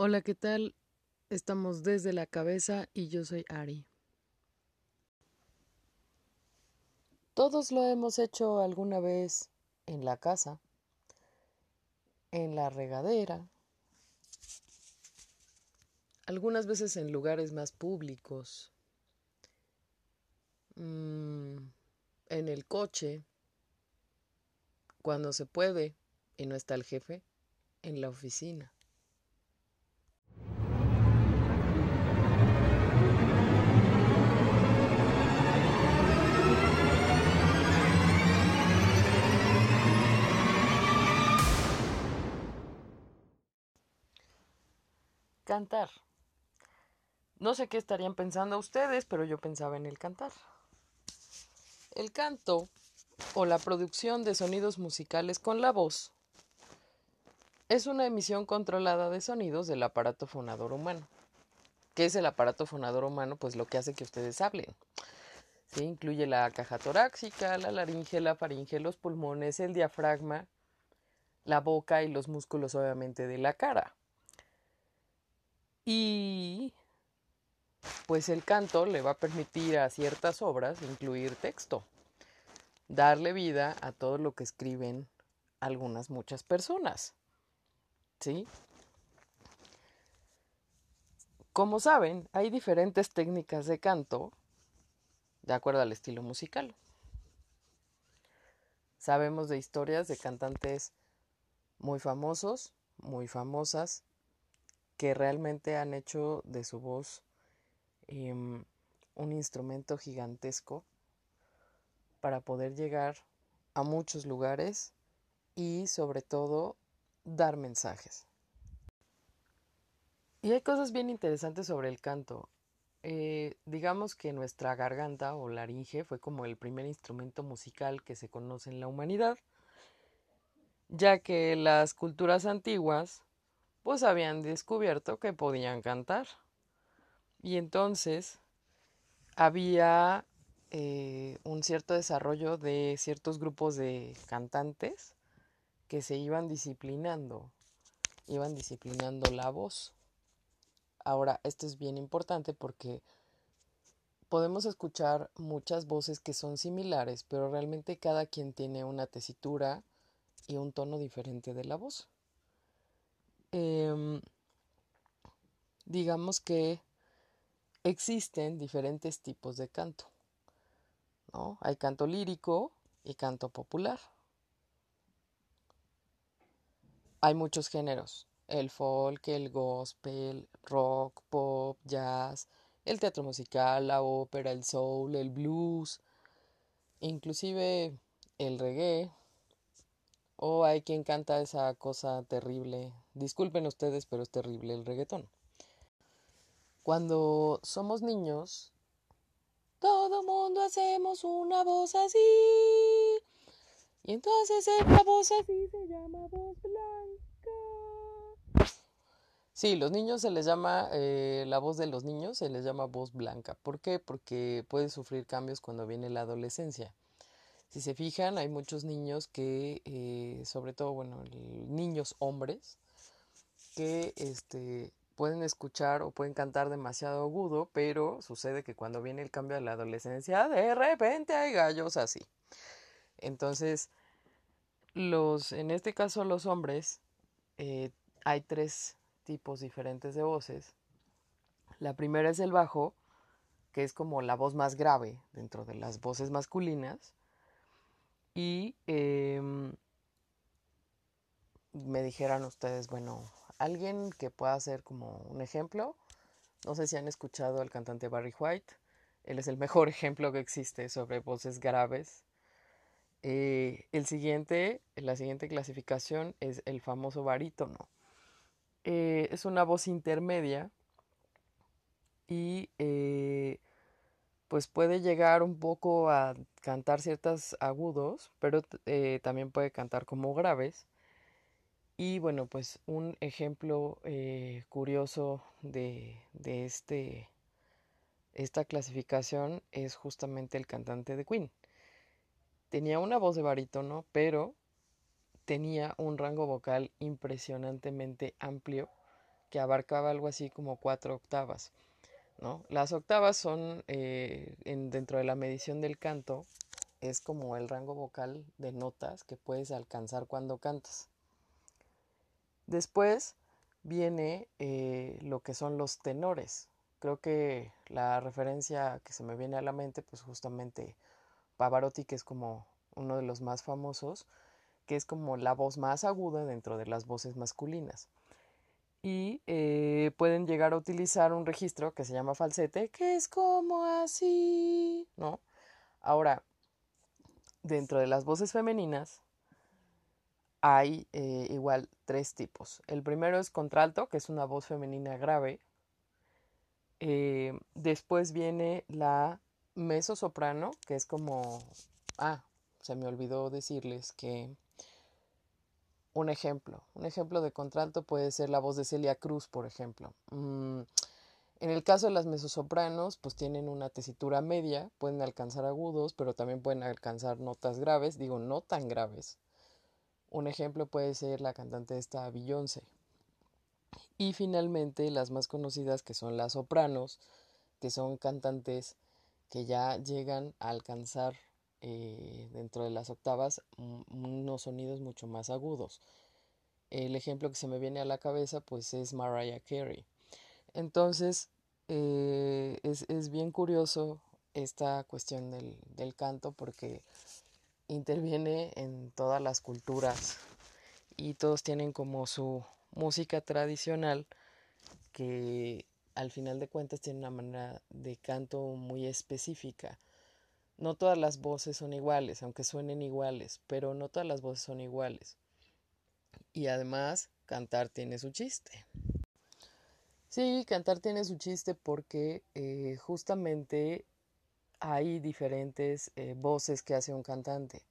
Hola, ¿qué tal? Estamos desde la cabeza y yo soy Ari. Todos lo hemos hecho alguna vez en la casa, en la regadera, algunas veces en lugares más públicos, mm, en el coche, cuando se puede y no está el jefe, en la oficina. Cantar. No sé qué estarían pensando ustedes, pero yo pensaba en el cantar. El canto o la producción de sonidos musicales con la voz es una emisión controlada de sonidos del aparato fonador humano. ¿Qué es el aparato fonador humano? Pues lo que hace que ustedes hablen. Incluye la caja torácica, la laringe, la faringe, los pulmones, el diafragma, la boca y los músculos obviamente de la cara. Y pues el canto le va a permitir a ciertas obras incluir texto, darle vida a todo lo que escriben algunas muchas personas. ¿Sí? Como saben, hay diferentes técnicas de canto de acuerdo al estilo musical. Sabemos de historias de cantantes muy famosos, muy famosas, que realmente han hecho de su voz em, un instrumento gigantesco para poder llegar a muchos lugares y sobre todo dar mensajes. Y hay cosas bien interesantes sobre el canto. Eh, digamos que nuestra garganta o laringe fue como el primer instrumento musical que se conoce en la humanidad, ya que las culturas antiguas pues habían descubierto que podían cantar. Y entonces había eh, un cierto desarrollo de ciertos grupos de cantantes que se iban disciplinando, iban disciplinando la voz. Ahora, esto es bien importante porque podemos escuchar muchas voces que son similares, pero realmente cada quien tiene una tesitura y un tono diferente de la voz. Em, digamos que existen diferentes tipos de canto. ¿no? Hay canto lírico y canto popular. Hay muchos géneros. El folk, el gospel, rock, pop, jazz, el teatro musical, la ópera, el soul, el blues, inclusive el reggae, o hay quien canta esa cosa terrible. Disculpen ustedes, pero es terrible el reggaetón. Cuando somos niños, todo mundo hacemos una voz así. Y entonces esta voz así se llama voz blanca. Sí, los niños se les llama, eh, la voz de los niños se les llama voz blanca. ¿Por qué? Porque puede sufrir cambios cuando viene la adolescencia. Si se fijan, hay muchos niños que, eh, sobre todo, bueno, niños hombres, que este, pueden escuchar o pueden cantar demasiado agudo, pero sucede que cuando viene el cambio de la adolescencia, de repente hay gallos así. Entonces, los, en este caso los hombres, eh, hay tres tipos diferentes de voces. La primera es el bajo, que es como la voz más grave dentro de las voces masculinas. Y em, me dijeran ustedes, bueno, alguien que pueda ser como un ejemplo. No sé si han escuchado al cantante Barry White. Él es el mejor ejemplo que existe sobre voces graves. Eh, el siguiente, la siguiente clasificación es el famoso barítono. Eh, es una voz intermedia y eh, pues puede llegar un poco a cantar ciertos agudos, pero eh, también puede cantar como graves. Y bueno, pues un ejemplo eh, curioso de, de este, esta clasificación es justamente el cantante de Queen. Tenía una voz de barítono, pero tenía un rango vocal impresionantemente amplio que abarcaba algo así como cuatro octavas. ¿No? Las octavas son, eh, en, dentro de la medición del canto, es como el rango vocal de notas que puedes alcanzar cuando cantas. Después viene eh, lo que son los tenores. Creo que la referencia que se me viene a la mente, pues justamente Pavarotti, que es como uno de los más famosos, que es como la voz más aguda dentro de las voces masculinas. Y eh, pueden llegar a utilizar un registro que se llama falsete, que es como así, ¿no? Ahora, dentro de las voces femeninas hay eh, igual tres tipos. El primero es contralto, que es una voz femenina grave. Eh, después viene la soprano, que es como... Ah, se me olvidó decirles que un ejemplo, un ejemplo de contralto puede ser la voz de Celia Cruz, por ejemplo. Mm, en el caso de las mesosopranos, pues tienen una tesitura media, pueden alcanzar agudos, pero también pueden alcanzar notas graves, digo, no tan graves. Un ejemplo puede ser la cantante esta Beyoncé. Y finalmente las más conocidas que son las sopranos, que son cantantes que ya llegan a alcanzar eh, dentro de las octavas unos sonidos mucho más agudos. El ejemplo que se me viene a la cabeza pues es Mariah Carey. Entonces eh, es, bien curioso esta cuestión del, del canto porque interviene en todas las culturas y todos tienen como su música tradicional que al final de cuentas tiene una manera de canto muy específica. No todas las voces son iguales, aunque suenen iguales, pero no todas las voces son iguales. Y además, cantar tiene su chiste. Sí, cantar tiene su chiste porque eh, justamente hay diferentes eh, voces que hace un cantante.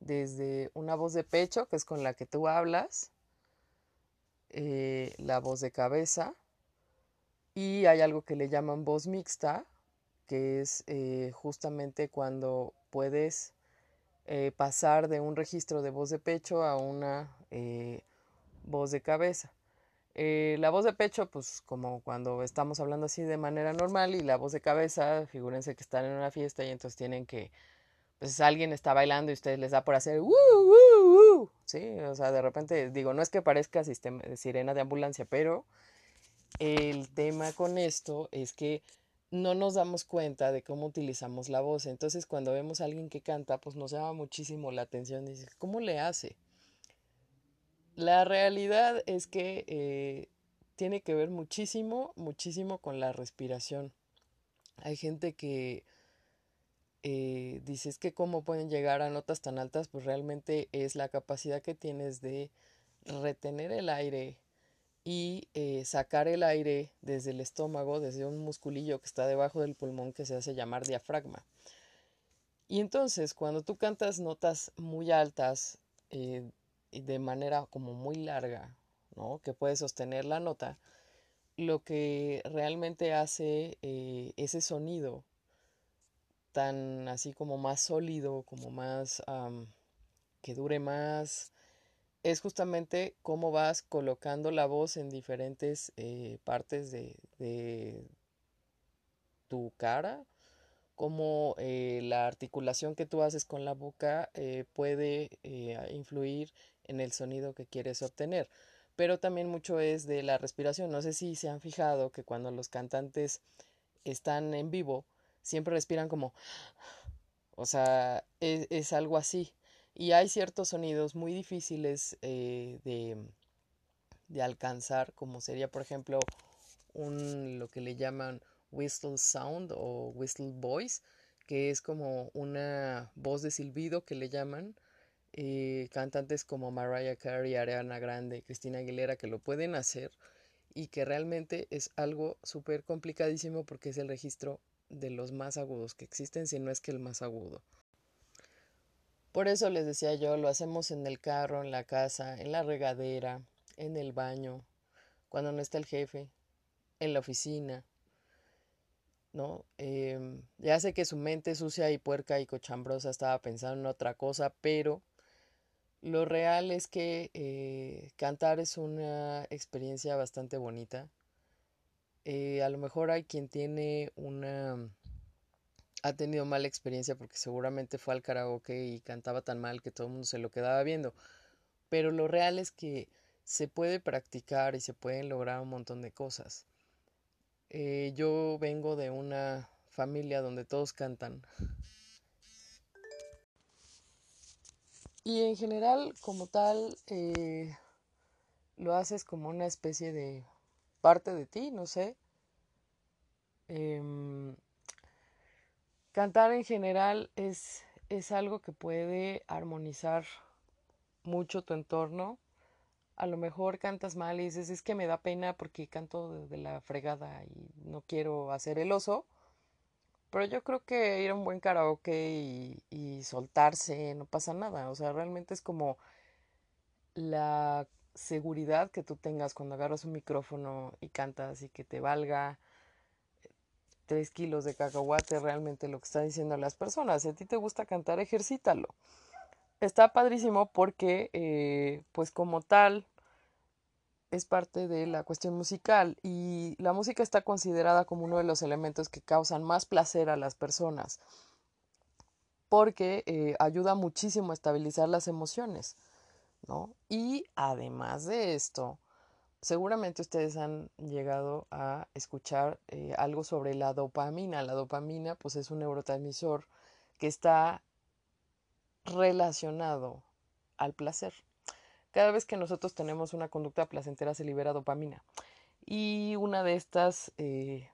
Desde una voz de pecho, que es con la que tú hablas, eh, la voz de cabeza, y hay algo que le llaman voz mixta, que es eh, justamente cuando puedes eh, pasar de un registro de voz de pecho a una eh, voz de cabeza. la voz de pecho, pues como cuando estamos hablando así de manera normal y la voz de cabeza, figúrense que están en una fiesta y entonces tienen que, pues alguien está bailando y ustedes les da por hacer ¡Woo, Sí, o sea, de repente digo, no es que parezca sirena de ambulancia, pero el tema con esto es que no nos damos cuenta de cómo utilizamos la voz. Entonces, cuando vemos a alguien que canta, pues nos llama muchísimo la atención. Dice, ¿cómo le hace? La realidad es que eh, tiene que ver muchísimo, muchísimo con la respiración. Hay gente que eh, dice, es que cómo pueden llegar a notas tan altas, pues realmente es la capacidad que tienes de retener el aire y eh, sacar el aire desde el estómago, desde un musculillo que está debajo del pulmón que se hace llamar diafragma. Y entonces cuando tú cantas notas muy altas eh, de manera como muy larga, ¿no? que puedes sostener la nota, lo que realmente hace eh, ese sonido tan así como más sólido, como más que dure más, es justamente cómo vas colocando la voz en diferentes eh, partes de, tu cara, cómo eh, la articulación que tú haces con la boca eh, puede influir en el sonido que quieres obtener. Pero también mucho es de la respiración. No sé si se han fijado que cuando los cantantes están en vivo, siempre respiran como... O sea, es algo así. Y hay ciertos sonidos muy difíciles eh, de, alcanzar, como sería, por ejemplo, un, lo que le llaman whistle sound o whistle voice, que es como una voz de silbido que le llaman. Eh, cantantes como Mariah Carey, Ariana Grande, Cristina Aguilera, que lo pueden hacer y que realmente es algo súper complicadísimo porque es el registro de los más agudos que existen, si no es que el más agudo. Por eso les decía yo, lo hacemos en el carro, en la casa, en la regadera, en el baño, cuando no está el jefe, en la oficina, ¿no? Em, ya sé que su mente sucia y puerca y cochambrosa estaba pensando en otra cosa, pero Lo real es que eh, cantar es una experiencia bastante bonita. Eh, a lo mejor hay quien tiene una... ha tenido mala experiencia porque seguramente fue al karaoke y cantaba tan mal que todo el mundo se lo quedaba viendo. Pero lo real es que se puede practicar y se pueden lograr un montón de cosas. Eh, yo vengo de una familia donde todos cantan. Y en general, como tal, eh, lo haces como una especie de parte de ti, no sé. Em, cantar en general es, es algo que puede armonizar mucho tu entorno. A lo mejor cantas mal y dices, es que me da pena porque canto de, de la fregada y no quiero hacer el oso. Pero yo creo que ir a un buen karaoke y, y soltarse no pasa nada. O sea, realmente es como la seguridad que tú tengas cuando agarras un micrófono y cantas y que te valga tres kilos de cacahuate realmente lo que está diciendo las personas. Si a ti te gusta cantar, ejercítalo. Está padrísimo porque, eh, pues como tal, es parte de la cuestión musical y la música está considerada como uno de los elementos que causan más placer a las personas porque eh, ayuda muchísimo a estabilizar las emociones, ¿no? Y además de esto, seguramente ustedes han llegado a escuchar eh, algo sobre la dopamina. La dopamina, pues, es un neurotransmisor que está relacionado al placer. Cada vez que nosotros tenemos una conducta placentera se libera dopamina. Y una de estas eh,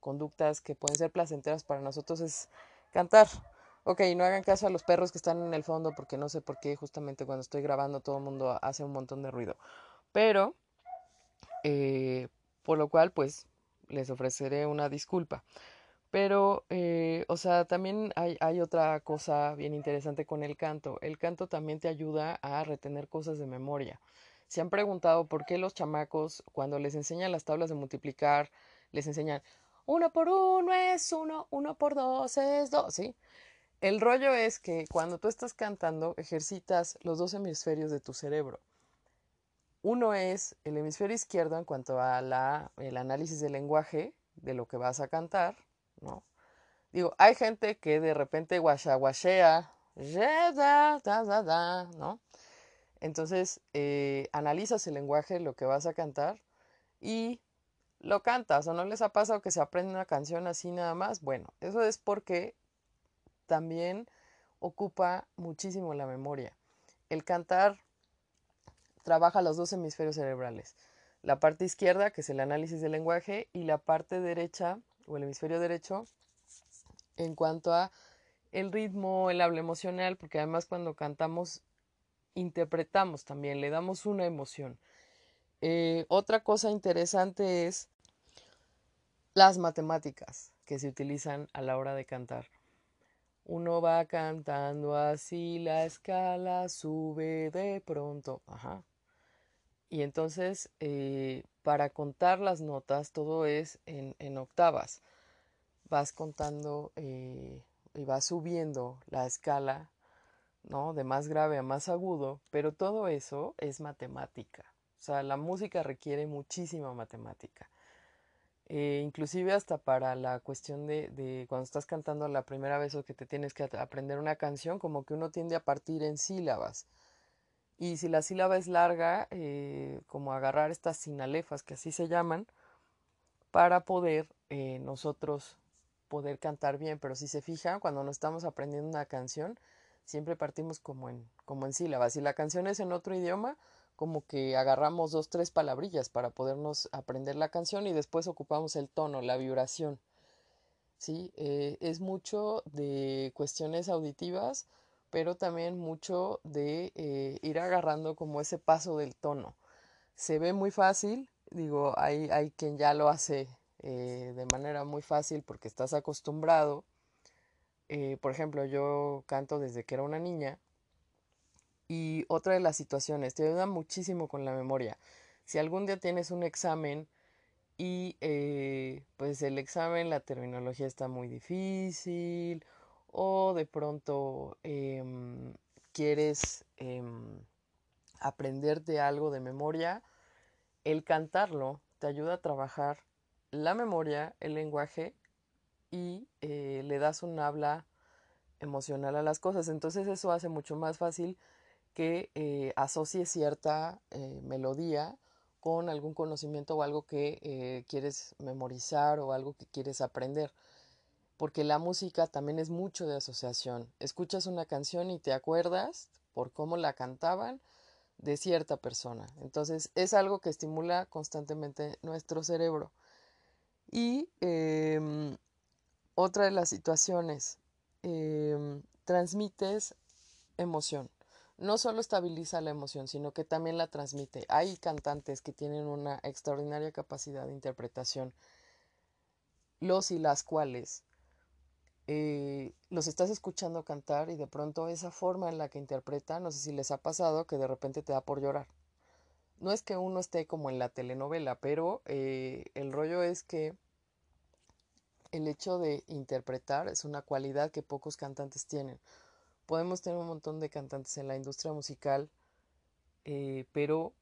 conductas que pueden ser placenteras para nosotros es cantar. Ok, no hagan caso a los perros que están en el fondo porque no sé por qué justamente cuando estoy grabando todo el mundo hace un montón de ruido. Pero, eh, por lo cual, pues, les ofreceré una disculpa. Pero, eh, o sea, también hay, hay, otra cosa bien interesante con el canto. El canto también te ayuda a retener cosas de memoria. Se han preguntado por qué los chamacos, cuando les enseñan las tablas de multiplicar, les enseñan uno por uno es uno, uno por dos es dos, ¿sí? El rollo es que cuando tú estás cantando, ejercitas los dos hemisferios de tu cerebro. Uno es el hemisferio izquierdo en cuanto a la, el análisis del lenguaje de lo que vas a cantar, ¿no? Digo, hay gente que de repente guachaguachea, ¿no? Entonces, eh, analizas el lenguaje, lo que vas a cantar y lo cantas. ¿O no les ha pasado que se aprende una canción así nada más? Bueno, eso es porque también ocupa muchísimo la memoria. El cantar trabaja los dos hemisferios cerebrales. La parte izquierda, que es el análisis del lenguaje, y la parte derecha, o el hemisferio derecho en cuanto a el ritmo, el habla emocional, porque además cuando cantamos interpretamos también, le damos una emoción. Eh, otra cosa interesante es las matemáticas que se utilizan a la hora de cantar. Uno va cantando así, la escala sube de pronto. Ajá. Y entonces, eh, para contar las notas, todo es en, octavas. Vas contando eh, y vas subiendo la escala, ¿no? De más grave a más agudo, pero todo eso es matemática. O sea, la música requiere muchísima matemática. Eh, inclusive hasta para la cuestión de, de, cuando estás cantando la primera vez o que te tienes que aprender una canción, como que uno tiende a partir en sílabas. Y si la sílaba es larga, eh, como agarrar estas sinalefas, que así se llaman, para poder eh, nosotros poder cantar bien. Pero si se fijan, cuando nos estamos aprendiendo una canción, siempre partimos como en, como en sílabas. Si la canción es en otro idioma, como que agarramos dos, tres palabrillas para podernos aprender la canción y después ocupamos el tono, la vibración. ¿Sí? Eh, es mucho de cuestiones auditivas pero también mucho de eh, ir agarrando como ese paso del tono. Se ve muy fácil, digo, hay, hay quien ya lo hace eh, de manera muy fácil porque estás acostumbrado. Eh, por ejemplo, yo canto desde que era una niña y otra de las situaciones, te ayuda muchísimo con la memoria. Si algún día tienes un examen y pues el examen, la terminología está muy difícil o de pronto eh, quieres em, aprenderte algo de memoria, el cantarlo te ayuda a trabajar la memoria, el lenguaje y eh, le das un habla emocional a las cosas. Entonces eso hace mucho más fácil que eh, asocie cierta eh, melodía con algún conocimiento o algo que eh, quieres memorizar o algo que quieres aprender. Porque la música también es mucho de asociación. Escuchas una canción y te acuerdas por cómo la cantaban de cierta persona. Entonces es algo que estimula constantemente nuestro cerebro. Y em, otra de las situaciones, em, transmites emoción no solo estabiliza la emoción, sino que también la transmite. Hay cantantes que tienen una extraordinaria capacidad de interpretación, los y las cuales eh, los estás escuchando cantar y de pronto esa forma en la que interpretan, no sé si les ha pasado que de repente te da por llorar. No es que uno esté como en la telenovela, pero eh, el rollo es que el hecho de interpretar es una cualidad que pocos cantantes tienen podemos tener un montón de cantantes en la industria musical, eh, pero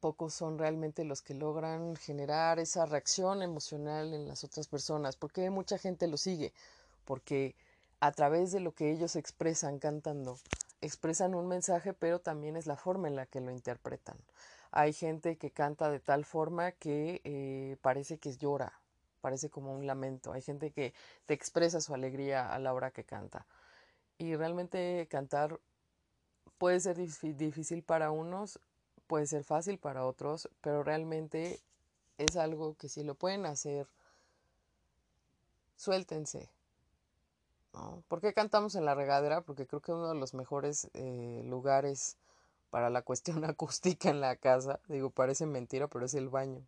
pocos son realmente los que logran generar esa reacción emocional en las otras personas. porque mucha gente lo sigue? Porque a través de lo que ellos expresan cantando, expresan un mensaje, pero también es la forma en la que lo interpretan. Hay gente que canta de tal forma que eh, parece que llora, parece como un lamento. Hay gente que te expresa su alegría a la hora que canta y realmente cantar puede ser difícil para unos, puede ser fácil para otros, pero realmente es algo que si lo pueden hacer, suéltense. ¿Por qué cantamos en la regadera? Porque creo que uno de los mejores eh, lugares para la cuestión acústica en la casa, digo, parece mentira, pero es el baño.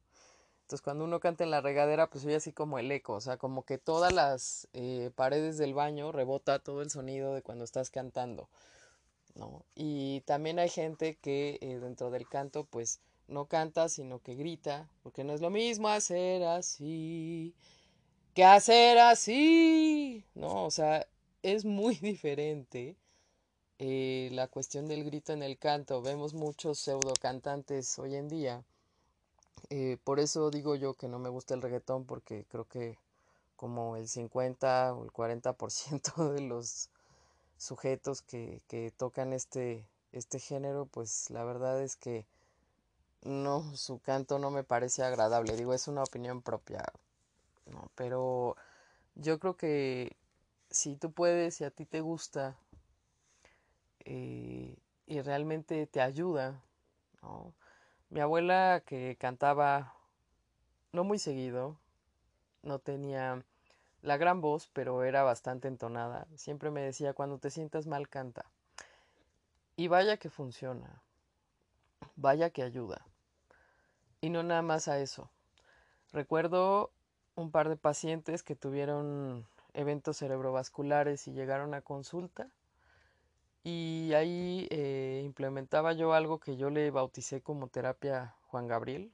Entonces cuando uno canta en la regadera, pues oye así como el eco, o sea, como que todas las eh, paredes del baño rebota todo el sonido de cuando estás cantando, ¿no? Y también hay gente que eh, dentro del canto, pues no canta, sino que grita, porque no es lo mismo hacer así que hacer así, ¿no? O sea, es muy diferente eh, la cuestión del grito en el canto. Vemos muchos pseudo cantantes hoy en día eh, por eso digo yo que no me gusta el reggaetón porque creo que como el 50 o el 40% de los sujetos que, que tocan este, este género, pues la verdad es que no, su canto no me parece agradable. Digo, es una opinión propia, ¿no? Pero yo creo que si tú puedes y a ti te gusta eh, y realmente te ayuda, ¿no? Mi abuela que cantaba no muy seguido, no tenía la gran voz, pero era bastante entonada. Siempre me decía, cuando te sientas mal, canta. Y vaya que funciona, vaya que ayuda. Y no nada más a eso. Recuerdo un par de pacientes que tuvieron eventos cerebrovasculares y llegaron a consulta y ahí eh, implementaba yo algo que yo le bauticé como terapia Juan Gabriel,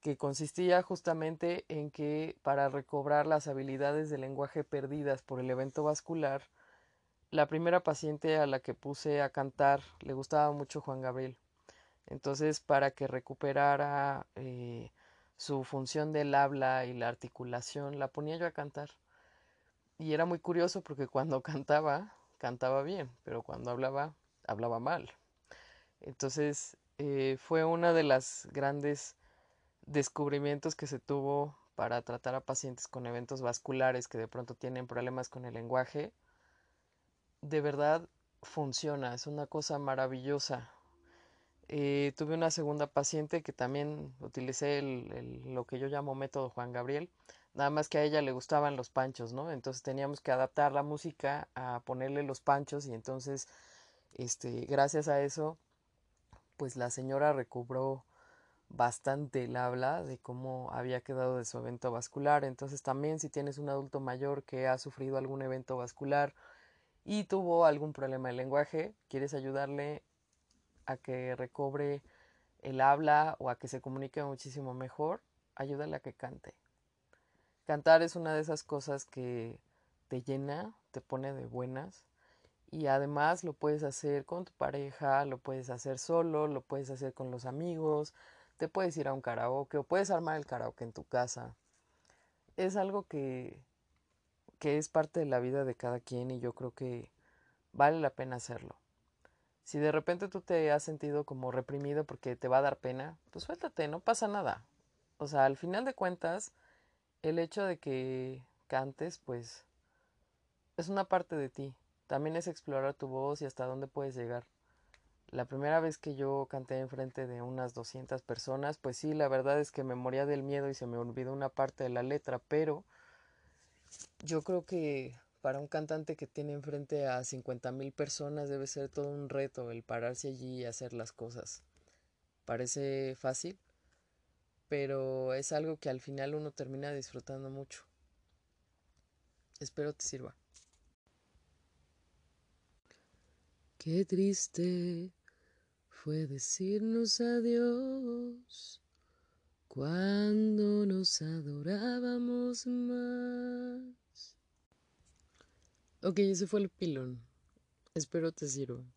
que consistía justamente en que para recobrar las habilidades de lenguaje perdidas por el evento vascular, la primera paciente a la que puse a cantar le gustaba mucho Juan Gabriel. Entonces, para que recuperara eh, su función del habla y la articulación, la ponía yo a cantar. Y era muy curioso porque cuando cantaba, cantaba bien, pero cuando hablaba, hablaba mal. Entonces eh, fue una de las grandes descubrimientos que se tuvo para tratar a pacientes con eventos vasculares que de pronto tienen problemas con el lenguaje. De verdad funciona, es una cosa maravillosa. Eh, tuve una segunda paciente que también utilicé lo que yo llamo método Juan Gabriel, Nada más que a ella le gustaban los panchos, ¿no? Entonces teníamos que adaptar la música a ponerle los panchos y entonces, este, gracias a eso, pues la señora recobró bastante el habla de cómo había quedado de su evento vascular. Entonces también si tienes un adulto mayor que ha sufrido algún evento vascular y tuvo algún problema de lenguaje, quieres ayudarle a que recobre el habla o a que se comunique muchísimo mejor, ayúdale a que cante. Cantar es una de esas cosas que te llena, te pone de buenas Y además lo puedes hacer con tu pareja, lo puedes hacer solo, lo puedes hacer con los amigos, te puedes ir a un karaoke o puedes armar el karaoke en tu casa. Es algo que, que es parte de la vida de cada quien y yo creo que vale la pena hacerlo. Si de repente tú te has sentido como reprimido porque te va a dar pena, pues suéltate, no pasa nada. O sea, al final de cuentas, el hecho de que cantes, pues, es una parte de ti. También es explorar tu voz y hasta dónde puedes llegar. La primera vez que yo canté enfrente de unas 200 personas, pues sí, la verdad es que me moría del miedo y se me olvidó una parte de la letra, pero yo creo que para un cantante que tiene enfrente a 50 mil personas debe ser todo un reto el pararse allí y hacer las cosas. Parece fácil, pero es algo que al final uno termina disfrutando mucho. Espero te sirva. Qué triste fue decirnos adiós cuando nos adorábamos más. Ok, ese fue el pilón. Espero te sirva.